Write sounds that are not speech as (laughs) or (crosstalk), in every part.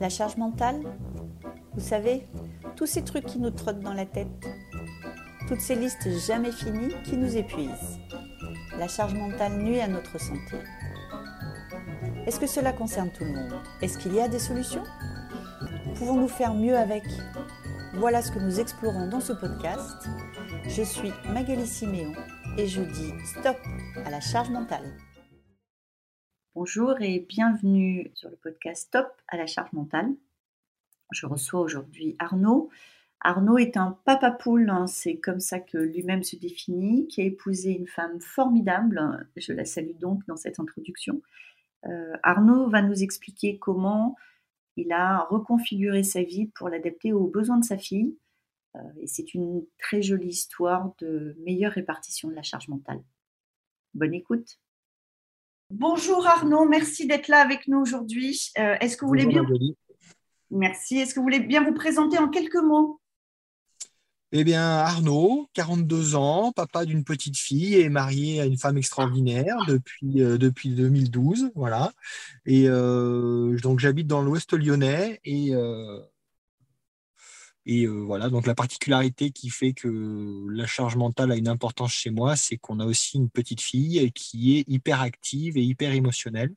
La charge mentale Vous savez, tous ces trucs qui nous trottent dans la tête. Toutes ces listes jamais finies qui nous épuisent. La charge mentale nuit à notre santé. Est-ce que cela concerne tout le monde? Est-ce qu'il y a des solutions? Pouvons-nous faire mieux avec? Voilà ce que nous explorons dans ce podcast. Je suis Magali Siméon et je dis stop à la charge mentale. Bonjour et bienvenue sur le podcast Stop à la charge mentale. Je reçois aujourd'hui Arnaud. Arnaud est un papa poule, hein, c'est comme ça que lui-même se définit, qui a épousé une femme formidable. Je la salue donc dans cette introduction. Euh, Arnaud va nous expliquer comment il a reconfiguré sa vie pour l'adapter aux besoins de sa fille. Euh, et c'est une très jolie histoire de meilleure répartition de la charge mentale. Bonne écoute. Bonjour Arnaud, merci d'être là avec nous aujourd'hui. Euh, est-ce que vous voulez bien Merci. Est-ce que vous voulez bien vous présenter en quelques mots? Eh bien, Arnaud, 42 ans, papa d'une petite fille et marié à une femme extraordinaire depuis, euh, depuis 2012. Voilà. Et euh, donc, j'habite dans l'ouest lyonnais et et euh, voilà, donc la particularité qui fait que la charge mentale a une importance chez moi, c'est qu'on a aussi une petite fille qui est hyper active et hyper émotionnelle.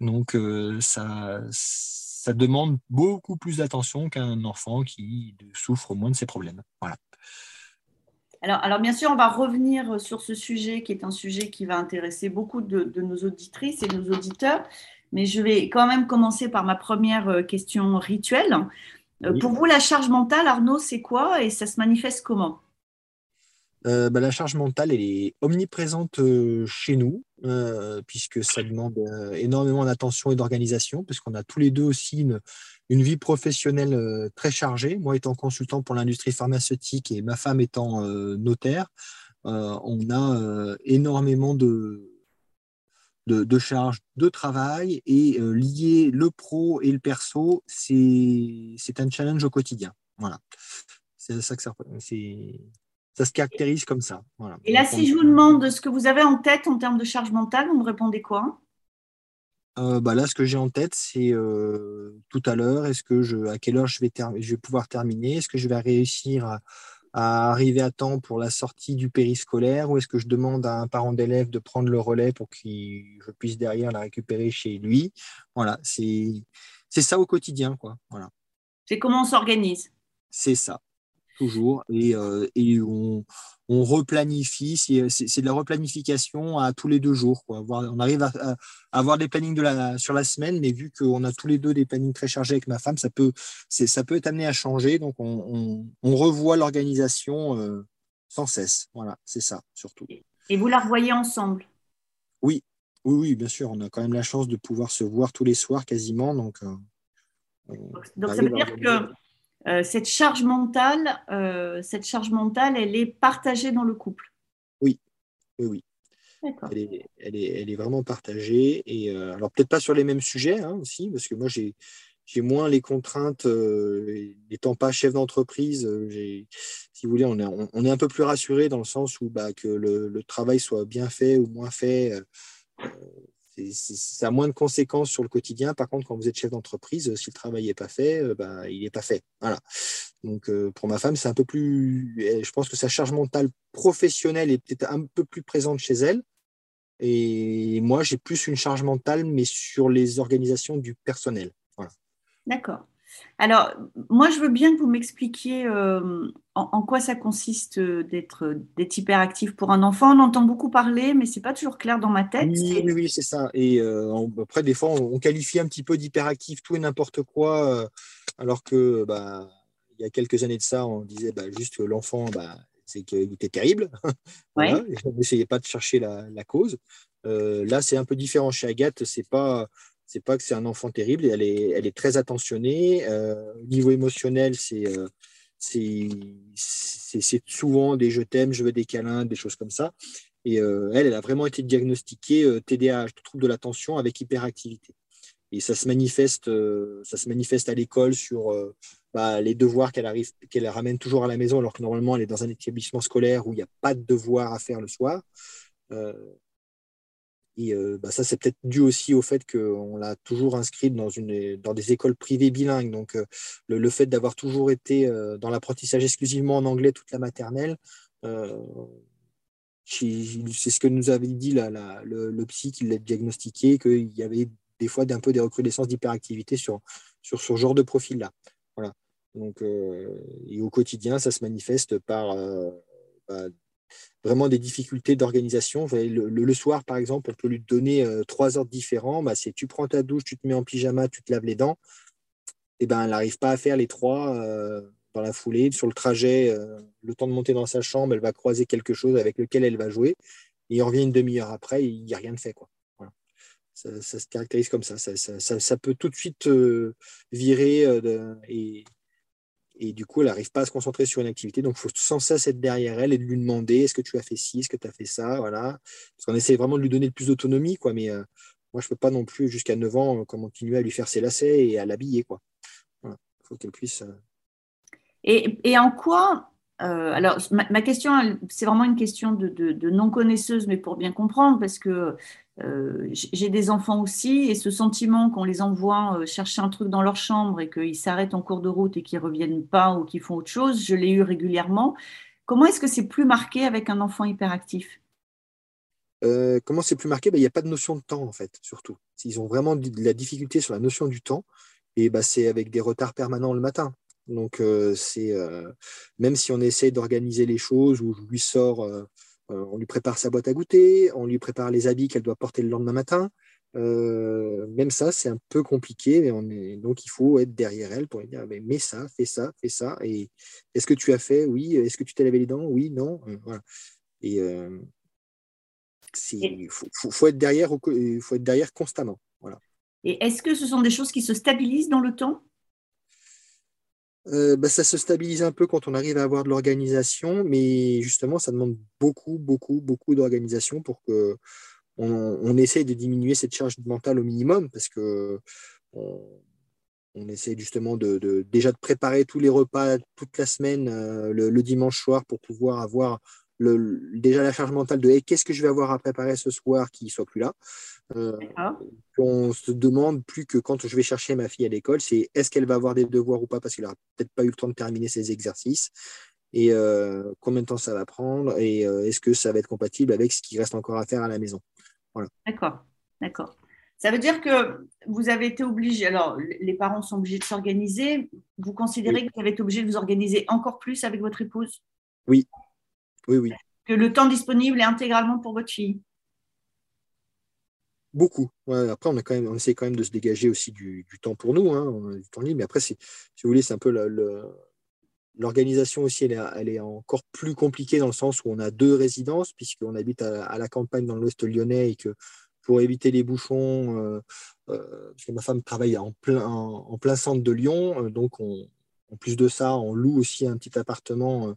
Donc euh, ça, ça demande beaucoup plus d'attention qu'un enfant qui souffre moins de ses problèmes. Voilà. Alors, alors, bien sûr, on va revenir sur ce sujet qui est un sujet qui va intéresser beaucoup de, de nos auditrices et de nos auditeurs. Mais je vais quand même commencer par ma première euh, question rituelle. Euh, pour vous, la charge mentale, Arnaud, c'est quoi et ça se manifeste comment? Euh, bah, la charge mentale, elle est omniprésente euh, chez nous, puisque ça demande énormément d'attention et d'organisation, puisqu'on a tous les deux aussi une, une vie professionnelle très chargée. Moi étant consultant pour l'industrie pharmaceutique et ma femme étant notaire, on a énormément de, de, charge de travail et euh, lier le pro et le perso, c'est un challenge au quotidien. Voilà. C'est ça que ça, ça se caractérise comme ça. Voilà. Et là, si je vous demande ce que vous avez en tête en termes de charge mentale, vous me répondez quoi? Euh, bah là, ce que j'ai en tête, c'est euh, tout à l'heure, est-ce que je, à quelle heure je vais, je vais pouvoir terminer? Est-ce que je vais réussir à, à arriver à temps pour la sortie du périscolaire ou est-ce que je demande à un parent d'élève de prendre le relais pour que je puisse derrière la récupérer chez lui? Voilà, c'est ça au quotidien. quoi. Voilà. C'est comment on s'organise? C'est ça toujours, et, euh, et on, on, replanifie, c'est de la replanification à tous les deux jours. Quoi. On arrive à, avoir des plannings de la, sur la semaine, mais vu qu'on a tous les deux des plannings très chargés avec ma femme, ça peut, ça peut être amené à changer, donc on, on, revoit l'organisation euh, sans cesse. Voilà, c'est ça surtout. Et vous la revoyez ensemble? Oui, oui, oui, bien sûr. On a quand même la chance de pouvoir se voir tous les soirs quasiment, donc. Euh, donc ça veut dire que euh, cette charge mentale, euh, cette charge mentale, elle est partagée dans le couple. Oui, oui, oui. Elle est, elle, est, elle est, vraiment partagée. Et euh, alors peut-être pas sur les mêmes sujets hein, aussi, parce que moi j'ai j'ai moins les contraintes, n'étant pas chef d'entreprise, si vous voulez, on est, on, est, un peu plus rassuré dans le sens où bah, que le, le, travail soit bien fait ou moins fait, ça a moins de conséquences sur le quotidien. Par contre, quand vous êtes chef d'entreprise, si le travail n'est pas fait, euh, bah, il n'est pas fait. Voilà. Donc, euh, pour ma femme, c'est un peu plus. Je pense que sa charge mentale professionnelle est peut-être un peu plus présente chez elle. Et moi, j'ai plus une charge mentale, mais sur les organisations du personnel. Voilà. D'accord. Alors, moi, je veux bien que vous m'expliquiez euh, en, quoi ça consiste euh, d'être hyperactif pour un enfant. On entend beaucoup parler, mais c'est pas toujours clair dans ma tête. Oui, oui, c'est ça. Et euh, après, des fois, on, qualifie un petit peu d'hyperactif tout et n'importe quoi, alors que bah, il y a quelques années de ça, on disait bah, juste que l'enfant, bah, c'est qu'il était terrible. (laughs) N'essayez pas de chercher la, la cause. là, c'est un peu différent chez Agathe. C'est pas c'est pas que c'est un enfant terrible, elle est, elle est très attentionnée. Euh, au niveau émotionnel, euh, c'est c'est souvent des je t'aime, je veux des câlins, des choses comme ça. Et euh, elle, elle a vraiment été diagnostiquée TDAH, trouble de l'attention avec hyperactivité. Et ça se manifeste, ça se manifeste à l'école sur bah, les devoirs qu'elle arrive, qu'elle ramène toujours à la maison, alors que normalement elle est dans un établissement scolaire où il n'y a pas de devoirs à faire le soir Et bah, ça, c'est peut-être dû aussi au fait qu'on l'a toujours inscrite dans, une, dans des écoles privées bilingues. Donc, le, fait d'avoir toujours été dans l'apprentissage exclusivement en anglais toute la maternelle, c'est ce que nous avait dit le, psy qui l'a diagnostiqué, qu'il y avait des fois un peu des recrudescences d'hyperactivité sur, sur ce genre de profil-là. Voilà. Donc, et au quotidien, ça se manifeste par bah, vraiment des difficultés d'organisation. Le, soir, par exemple, on peut lui donner euh, trois ordres différents. Bah, c'est tu prends ta douche, tu te mets en pyjama, tu te laves les dents. Et eh ben, elle n'arrive pas à faire les trois euh, dans la foulée. Sur le trajet, euh, le temps de monter dans sa chambre, elle va croiser quelque chose avec lequel elle va jouer. Et revient une demi-heure après, il n'y a rien de fait. Quoi. Ça, se caractérise comme ça. Ça, peut tout de suite virer et du coup, elle n'arrive pas à se concentrer sur une activité. Donc, il faut sans cesse être derrière elle et de lui demander est-ce que tu as fait ci, est-ce que tu as fait ça Voilà. Parce qu'on essaie vraiment de lui donner le plus d'autonomie. quoi. Mais euh, moi, je ne peux pas non plus, jusqu'à 9 ans, euh, continuer à lui faire ses lacets et à l'habiller. quoi. Il faut qu'elle puisse. Euh, et, en quoi alors, ma, question, c'est vraiment une question de, non-connaisseuse, mais pour bien comprendre, parce que euh, j'ai des enfants aussi et ce sentiment qu'on les envoie euh, chercher un truc dans leur chambre et qu'ils s'arrêtent en cours de route et qu'ils reviennent pas ou qu'ils font autre chose, je l'ai eu régulièrement. Comment est-ce que c'est plus marqué avec un enfant hyperactif? Euh, Comment c'est plus marqué? Ben, Il n'y a pas de notion de temps en fait, surtout. Ils ont vraiment de la difficulté sur la notion du temps et ben, c'est avec des retards permanents le matin. Donc c'est même si on essaie d'organiser les choses où je lui sors euh, on lui prépare sa boîte à goûter, on lui prépare les habits qu'elle doit porter le lendemain matin. Euh, même ça, c'est un peu compliqué. Mais on est... Donc, il faut être derrière elle pour lui dire mais, ça, fais ça, fais ça. Et est-ce que tu as fait? Oui. Est-ce que tu t'es lavé les dents? Oui, non. Euh, voilà. Et il faut, être derrière, faut être derrière constamment. Voilà. Et est-ce que ce sont des choses qui se stabilisent dans le temps? Euh, bah, ça se stabilise un peu quand on arrive à avoir de l'organisation, mais justement, ça demande beaucoup, beaucoup, beaucoup d'organisation pour que on, essaye de diminuer cette charge mentale au minimum, parce que on, essaie justement de, déjà de préparer tous les repas toute la semaine, euh, le, dimanche soir, pour pouvoir avoir déjà la charge mentale de qu'est-ce que je vais avoir à préparer ce soir qui ne soit plus là? Euh, on se demande plus que quand je vais chercher ma fille à l'école, c'est est-ce qu'elle va avoir des devoirs ou pas parce qu'elle n'a peut-être pas eu le temps de terminer ses exercices et euh, combien de temps ça va prendre et euh, est-ce que ça va être compatible avec ce qui reste encore à faire à la maison? Voilà. D'accord, d'accord. Ça veut dire que vous avez été obligé, alors les parents sont obligés de s'organiser, vous considérez que vous avez été obligé de vous organiser encore plus avec votre épouse? Oui, oui, oui. Que le temps disponible est intégralement pour votre fille Beaucoup. après, on, quand même, on essaie quand même de se dégager aussi du, temps pour nous, hein, on a du temps libre. Mais après, si vous voulez, c'est un peu l'organisation aussi, elle est, encore plus compliquée dans le sens où on a deux résidences, puisqu'on habite à, la campagne dans l'ouest lyonnais et que pour éviter les bouchons, euh, euh, parce que ma femme travaille en plein, en, plein centre de Lyon, euh, donc en plus de ça, on loue aussi un petit appartement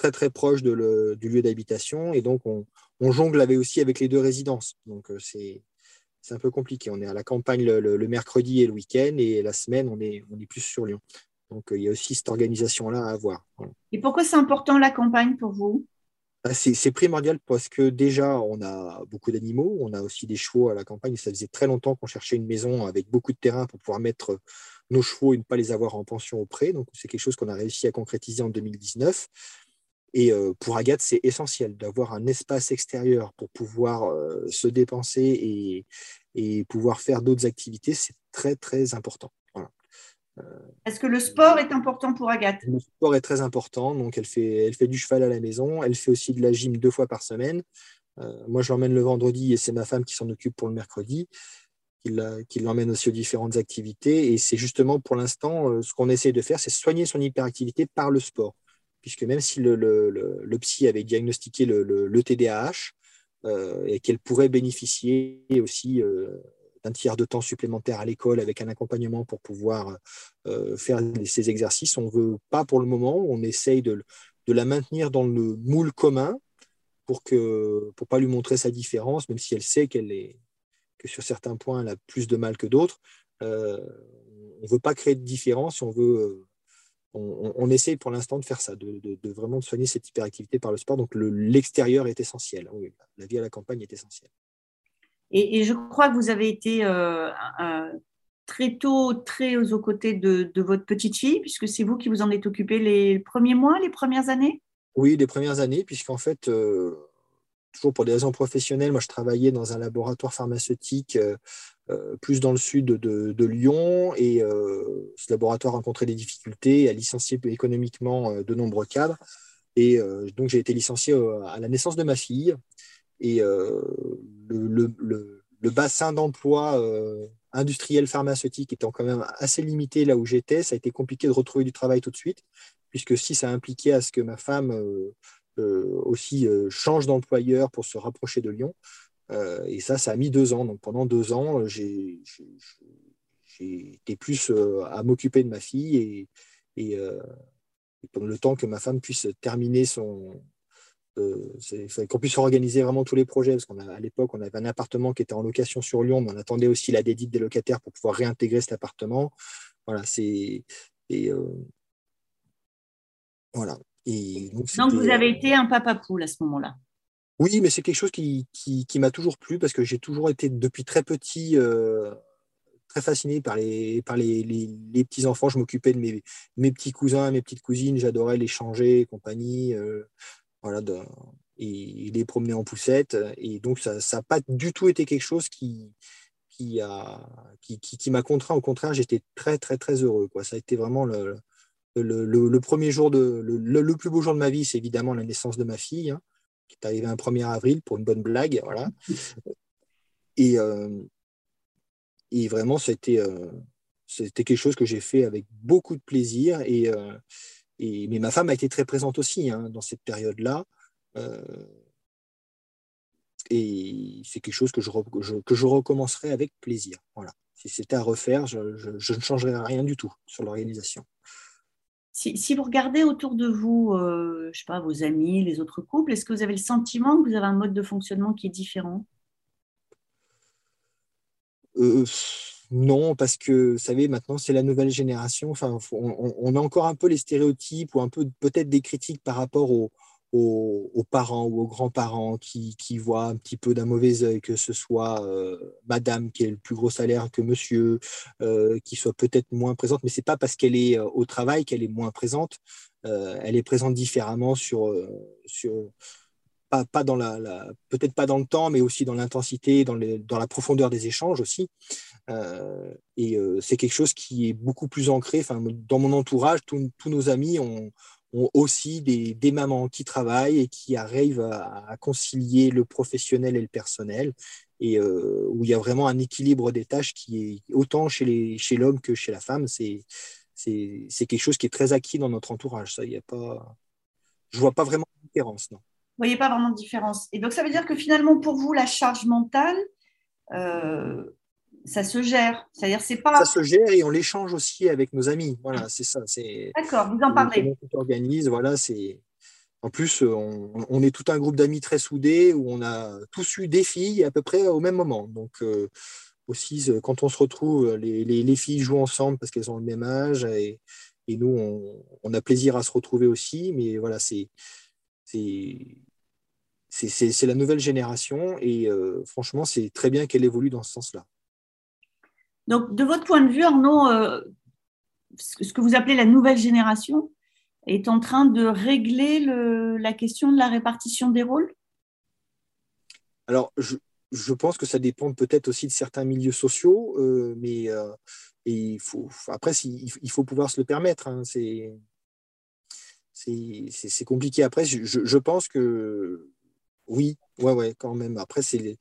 très très proche du lieu d'habitation et donc on, jongle avait aussi avec les deux résidences. Donc c'est c'est un peu compliqué. On est à la campagne le, mercredi et le week-end, et la semaine, on est, on est plus sur Lyon. Donc, euh, il y a aussi cette organisation-là à avoir. Et pourquoi c'est important la campagne pour vous? Bah, c'est primordial parce que déjà, on a beaucoup d'animaux, on a aussi des chevaux à la campagne. Ça faisait très longtemps qu'on cherchait une maison avec beaucoup de terrain pour pouvoir mettre nos chevaux et ne pas les avoir en pension auprès. Donc, c'est quelque chose qu'on a réussi à concrétiser en 2019. Et euh, pour Agathe, c'est essentiel d'avoir un espace extérieur pour pouvoir euh, se dépenser et, et pouvoir faire d'autres activités. C'est très, très important. Euh, Est-ce que le sport est important pour Agathe? Le sport est très important. Donc, elle fait, elle fait du cheval à la maison. Elle fait aussi de la gym deux fois par semaine. moi, je l'emmène le vendredi et c'est ma femme qui s'en occupe pour le mercredi qui l'emmène aussi aux différentes activités. Et c'est justement pour l'instant, ce qu'on essaie de faire, c'est soigner son hyperactivité par le sport puisque même si le, psy avait diagnostiqué le, TDAH euh, et qu'elle pourrait bénéficier aussi euh, d'un tiers de temps supplémentaire à l'école avec un accompagnement pour pouvoir euh, faire ces exercices, on ne veut pas pour le moment, on essaye de, la maintenir dans le moule commun pour ne pour pas lui montrer sa différence, même si elle sait qu'elle est que sur certains points elle a plus de mal que d'autres. on ne veut pas créer de différence, on veut on, essaye pour l'instant de faire ça, de, vraiment soigner cette hyperactivité par le sport. Donc l'extérieur est essentiel. la vie à la campagne est essentielle. Et, je crois que vous avez été très tôt, très aux côtés de, votre petite fille, puisque c'est vous qui vous en êtes occupé les premiers mois, les premières années? Oui, les premières années, puisqu'en fait, toujours pour des raisons professionnelles, moi je travaillais dans un laboratoire pharmaceutique euh, plus dans le sud de, Lyon. Et euh, ce laboratoire a rencontré des difficultés, a licencié économiquement euh, de nombreux cadres. Et donc, j'ai été licencié à la naissance de ma fille. Et le, bassin d'emploi industriel pharmaceutique étant quand même assez limité là où j'étais, ça a été compliqué de retrouver du travail tout de suite, puisque si ça impliquait à ce que ma femme aussi change d'employeur pour se rapprocher de Lyon, euh, et ça, ça a mis deux ans. Donc pendant deux ans, euh, j'ai été plus euh, à m'occuper de ma fille et, et, pendant le temps que ma femme puisse terminer son, qu'on puisse organiser vraiment tous les projets, parce qu'à l'époque, on avait un appartement qui était en location sur Lyon, mais on attendait aussi la dédite des locataires pour pouvoir réintégrer cet appartement. Voilà, c'est. Voilà. Et donc, donc, vous avez été un papa poule à ce moment-là oui, mais c'est quelque chose qui, qui, m'a toujours plu parce que j'ai toujours été depuis très petit euh, très fasciné par les, par les, les, petits-enfants. Je m'occupais de mes, mes, petits cousins, mes petites cousines, j'adorais les changer et compagnie. Euh, voilà, et, les promener en poussette. Et donc, ça n'a pas du tout été quelque chose qui, qui, a, qui, qui, m'a contraint. Au contraire, j'étais très, très, très heureux. Quoi. Ça a été vraiment le, le, le, premier jour, de, le, plus beau jour de ma vie, c'est évidemment la naissance de ma fille. Hein qui est arrivé un 1er avril pour une bonne blague. Voilà. (laughs) Et, euh, et vraiment, c'était, euh, c'était quelque chose que j'ai fait avec beaucoup de plaisir. Et, euh, et, mais ma femme a été très présente aussi hein, dans cette période-là. et c'est quelque chose que je, que je recommencerai avec plaisir. Voilà. Si c'était à refaire, je, je ne changerais rien du tout sur l'organisation. Si, vous regardez autour de vous, euh, je sais pas, vos amis, les autres couples, est-ce que vous avez le sentiment que vous avez un mode de fonctionnement qui est différent? Euh, Non, parce que, vous savez, maintenant, c'est la nouvelle génération. On, a encore un peu les stéréotypes ou un peu peut-être des critiques par rapport aux, aux, parents ou aux grands-parents qui, qui, voient un petit peu d'un mauvais œil que ce soit euh, madame qui ait le plus gros salaire que monsieur, euh, qui soit peut-être moins présente, mais c'est pas parce qu'elle est euh, au travail qu'elle est moins présente. elle est présente différemment sur, sur pas, pas dans la, peut-être pas dans le temps, mais aussi dans l'intensité, dans, dans la profondeur des échanges aussi. et c'est quelque chose qui est beaucoup plus ancré. Enfin, dans mon entourage, tous nos amis ont, ont aussi des, mamans qui travaillent et qui arrivent à, concilier le professionnel et le personnel, et euh, où il y a vraiment un équilibre des tâches qui est autant chez l'homme chez que chez la femme. C'est quelque chose qui est très acquis dans notre entourage. Ça, y a pas, je vois pas vraiment de différence. Non. Vous voyez pas vraiment de différence. Et donc, ça veut dire que finalement, pour vous, la charge mentale, euh, ça se gère. C'est-à-dire, c'est pas. Ça se gère et on l'échange aussi avec nos amis. Voilà, c'est ça. C'est. D'accord, vous en parlez. On organise, voilà, c'est. En plus, on, est tout un groupe d'amis très soudés où on a tous eu des filles à peu près au même moment. Donc, euh, aussi, quand on se retrouve, les, les, filles jouent ensemble parce qu'elles ont le même âge et, et nous, on, on, a plaisir à se retrouver aussi. Mais voilà, c'est c'est la nouvelle génération et euh, franchement, c'est très bien qu'elle évolue dans ce sens-là. Donc, de votre point de vue, Arnaud, euh, ce que vous appelez la nouvelle génération est en train de régler la question de la répartition des rôles? Alors, je, pense que ça dépend peut-être aussi de certains milieux sociaux, euh, mais euh, il faut, après, il, faut pouvoir se le permettre. Hein, c'est compliqué. Après, je, pense que oui, ouais, quand même. Après, c'est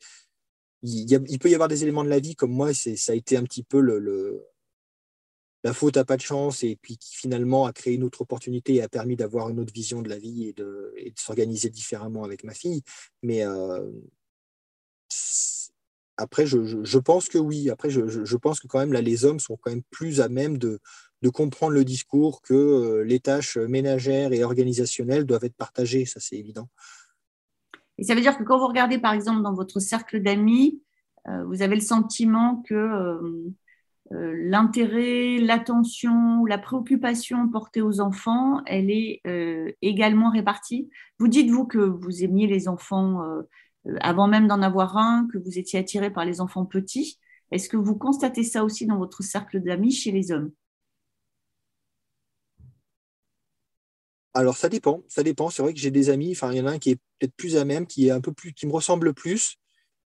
il, peut y avoir des éléments de la vie comme moi, ça a été un petit peu le, la faute à pas de chance et puis qui finalement a créé une autre opportunité et a permis d'avoir une autre vision de la vie et de, s'organiser différemment avec ma fille. Mais euh, après, je, pense que oui. Après, je, pense que quand même là, les hommes sont quand même plus à même de, comprendre le discours que euh, les tâches ménagères et organisationnelles doivent être partagées. Ça, c'est évident. Et ça veut dire que quand vous regardez, par exemple, dans votre cercle d'amis, euh, vous avez le sentiment que euh, euh, l'intérêt, l'attention, la préoccupation portée aux enfants, elle est également répartie. Vous dites, vous, que vous aimiez les enfants avant même d'en avoir un, que vous étiez attiré par les enfants petits. Est-ce que vous constatez ça aussi dans votre cercle d'amis chez les hommes? Alors ça dépend, ça dépend. C'est vrai que j'ai des amis, enfin il y en a un qui est peut-être plus à même, qui est un peu plus, qui me ressemble plus,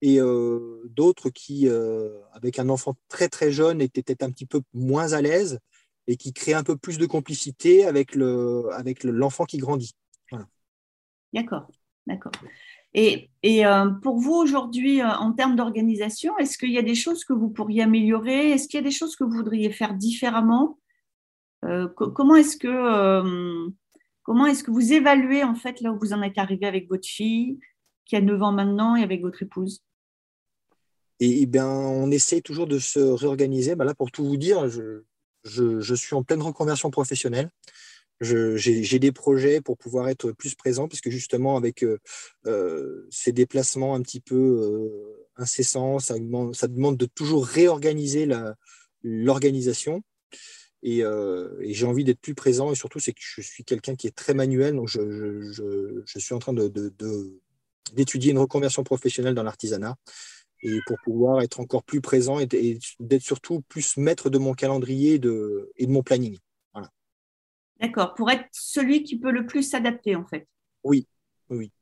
et euh, d'autres qui, euh, avec un enfant très très jeune, étaient peut-être un petit peu moins à l'aise et qui créent un peu plus de complicité avec le, avec l'enfant qui grandit. D'accord, d'accord. Et, euh, pour vous aujourd'hui, en termes d'organisation, est-ce qu'il y a des choses que vous pourriez améliorer? Est-ce qu'il y a des choses que vous voudriez faire différemment? Comment est-ce que Comment est-ce que vous évaluez en fait là où vous en êtes arrivé avec votre fille qui a 9 ans maintenant et avec votre épouse? Et, bien, on essaie toujours de se réorganiser. Ben là, pour tout vous dire, je, suis en pleine reconversion professionnelle. J'ai des projets pour pouvoir être plus présent, parce que justement, avec euh, euh, ces déplacements un petit peu euh, incessants, ça demande de toujours réorganiser l'organisation. Euh, et, j'ai envie d'être plus présent. Et surtout, c'est que je suis quelqu'un qui est très manuel. Donc, je, suis en train d'étudier une reconversion professionnelle dans l'artisanat. Et pour pouvoir être encore plus présent et, d'être surtout plus maître de mon calendrier et de, mon planning. Voilà. D'accord. Pour être celui qui peut le plus s'adapter, en fait. Oui, oui.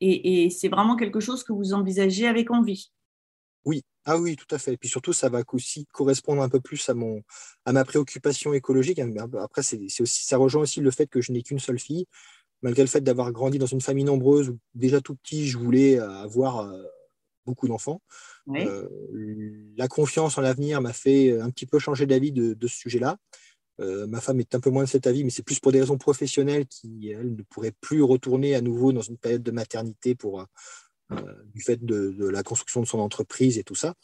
Et, et c'est vraiment quelque chose que vous envisagez avec envie. Oui, ah oui, tout à fait. Et puis surtout, ça va aussi correspondre un peu plus à, mon, à ma préoccupation écologique. Après, c'est aussi, ça rejoint aussi le fait que je n'ai qu'une seule fille. Malgré le fait d'avoir grandi dans une famille nombreuse où déjà tout petit, je voulais avoir euh, beaucoup d'enfants. Euh, la confiance en l'avenir m'a fait un petit peu changer d'avis de, ce sujet-là. Euh, ma femme est un peu moins de cet avis, mais c'est plus pour des raisons professionnelles qui, elle, ne pourrait plus retourner à nouveau dans une période de maternité pour, euh, du fait de, la construction de son entreprise et tout ça.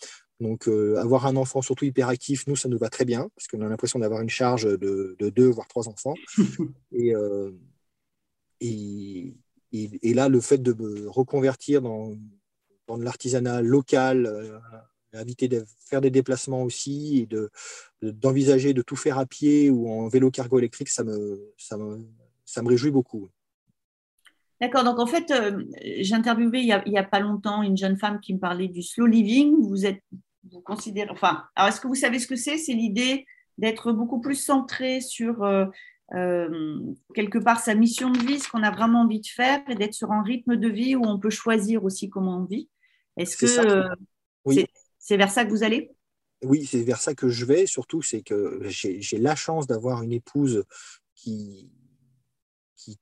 Donc, euh, avoir un enfant surtout hyperactif, nous, ça nous va très bien, parce qu'on a l'impression d'avoir une charge de, deux, voire trois enfants. (laughs) Euh, et, et, là, le fait de me reconvertir dans, dans de l'artisanat local, éviter de faire des déplacements aussi, et d'envisager de, tout faire à pied ou en vélo cargo électrique, ça me, ça me, ça me réjouit beaucoup. D'accord. Donc, en fait, euh, j'ai interviewé il n'y a, pas longtemps une jeune femme qui me parlait du slow living. Vous êtes, vous considérez, enfin, alors est-ce que vous savez ce que c'est? C'est l'idée d'être beaucoup plus centré sur euh, euh, quelque part sa mission de vie, ce qu'on a vraiment envie de faire, et d'être sur un rythme de vie où on peut choisir aussi comment on vit. Est-ce que oui. c'est vers ça que vous allez? Oui, c'est vers ça que je vais. Surtout, c'est que j'ai la chance d'avoir une épouse qui,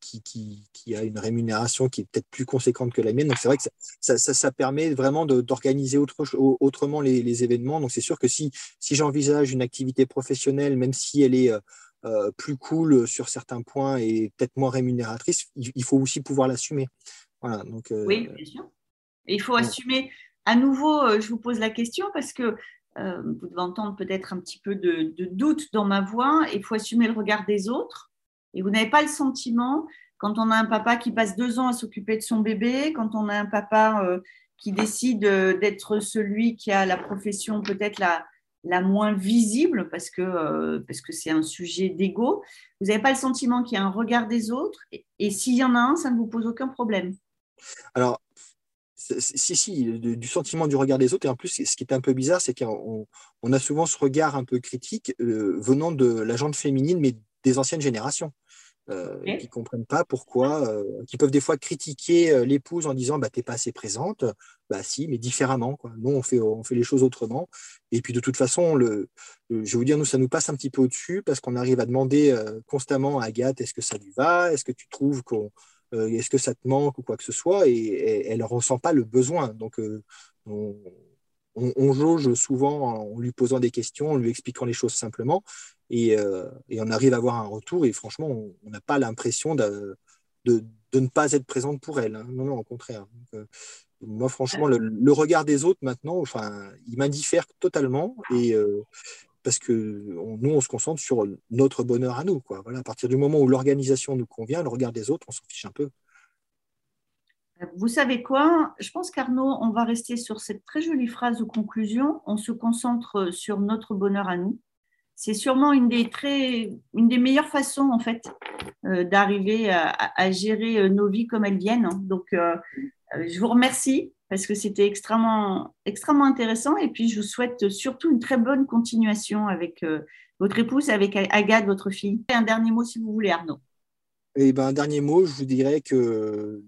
qui, a une rémunération qui est peut-être plus conséquente que la mienne. Donc c'est vrai que ça, permet vraiment d'organiser autre, autrement les, événements. Donc c'est sûr que si, si j'envisage une activité professionnelle, même si elle est euh, euh, plus cool sur certains points et peut-être moins rémunératrice, il, faut aussi pouvoir l'assumer. Voilà, donc, euh, oui, bien sûr. Et il faut assumer. À nouveau, je vous pose la question parce que vous devez entendre peut-être un petit peu de, de doute dans ma voix. Il faut assumer le regard des autres et vous n'avez pas le sentiment, quand on a un papa qui passe deux ans à s'occuper de son bébé, quand on a un papa euh, qui décide euh, d'être celui qui a la profession peut-être la, la moins visible, parce que euh, parce que c'est un sujet d'ego, vous n'avez pas le sentiment qu'il y a un regard des autres, et, s'il y en a un, ça ne vous pose aucun problème. Alors, si, si, du sentiment du regard des autres. Et en plus, ce qui est un peu bizarre, c'est qu'on on a souvent ce regard un peu critique venant de la gente féminine, mais des anciennes générations. Euh, qui ne comprennent pas pourquoi, euh, qui peuvent des fois critiquer euh, l'épouse en disant bah, n'es pas assez présente. Bah si, mais différemment. Quoi. Nous, on fait, on fait les choses autrement. Et puis de toute façon, le, je vais vous dire, nous, ça nous passe un petit peu au-dessus parce qu'on arrive à demander constamment à Agathe est-ce que ça lui va? Est-ce que tu trouves qu'on. est-ce que ça te manque ou quoi que ce soit? Et, elle ne ressent pas le besoin. Donc, on, on, jauge souvent en lui posant des questions, en lui expliquant les choses simplement. Euh, et, on arrive à avoir un retour et franchement, on n'a pas l'impression de, de, ne pas être présente pour elle. Hein. Non, non, au contraire. Euh, moi, franchement, le, regard des autres maintenant, enfin, il m'indiffère totalement et euh, parce que nous, on se concentre sur notre bonheur à nous. Voilà, à partir du moment où l'organisation nous convient, le regard des autres, on s'en fiche un peu. Vous savez quoi? Je pense qu'Arnaud, on va rester sur cette très jolie phrase de conclusion. On se concentre sur notre bonheur à nous c'est sûrement une des, très, une des meilleures façons en fait euh, d'arriver à, gérer euh, nos vies comme elles viennent. Donc, euh, je vous remercie parce que c'était extrêmement, extrêmement intéressant. Et puis, je vous souhaite surtout une très bonne continuation avec votre épouse, avec Agathe, votre fille. Un dernier mot, si vous voulez, Arnaud. Et eh ben, un dernier mot, je vous dirais que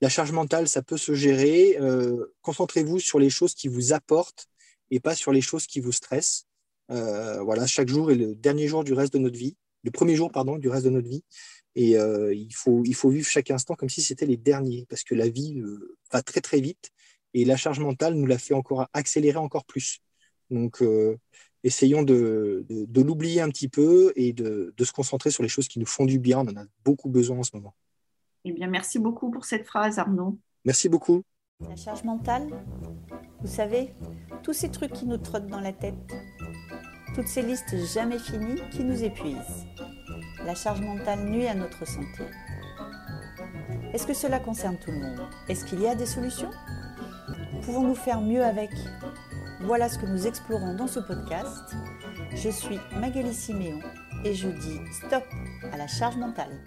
la charge mentale, ça peut se gérer. Euh, concentrez-vous sur les choses qui vous apportent et pas sur les choses qui vous stressent. Euh, voilà, chaque jour est le dernier jour du reste de notre vie, le premier jour, pardon, du reste de notre vie. Et euh, il, faut, il faut vivre chaque instant comme si c'était les derniers, parce que la vie euh, va très très vite et la charge mentale nous la fait encore accélérer encore plus. Donc, euh, essayons de, de, l'oublier un petit peu et de, de, se concentrer sur les choses qui nous font du bien. On en a beaucoup besoin en ce moment. Eh bien, merci beaucoup pour cette phrase, Arnaud. Merci beaucoup. La charge mentale, vous savez, tous ces trucs qui nous trottent dans la tête, toutes ces listes jamais finies qui nous épuisent la charge mentale nuit à notre santé. Est-ce que cela concerne tout le monde? Est-ce qu'il y a des solutions? Pouvons-nous faire mieux avec? Voilà ce que nous explorons dans ce podcast. Je suis Magali Siméon et je dis stop à la charge mentale.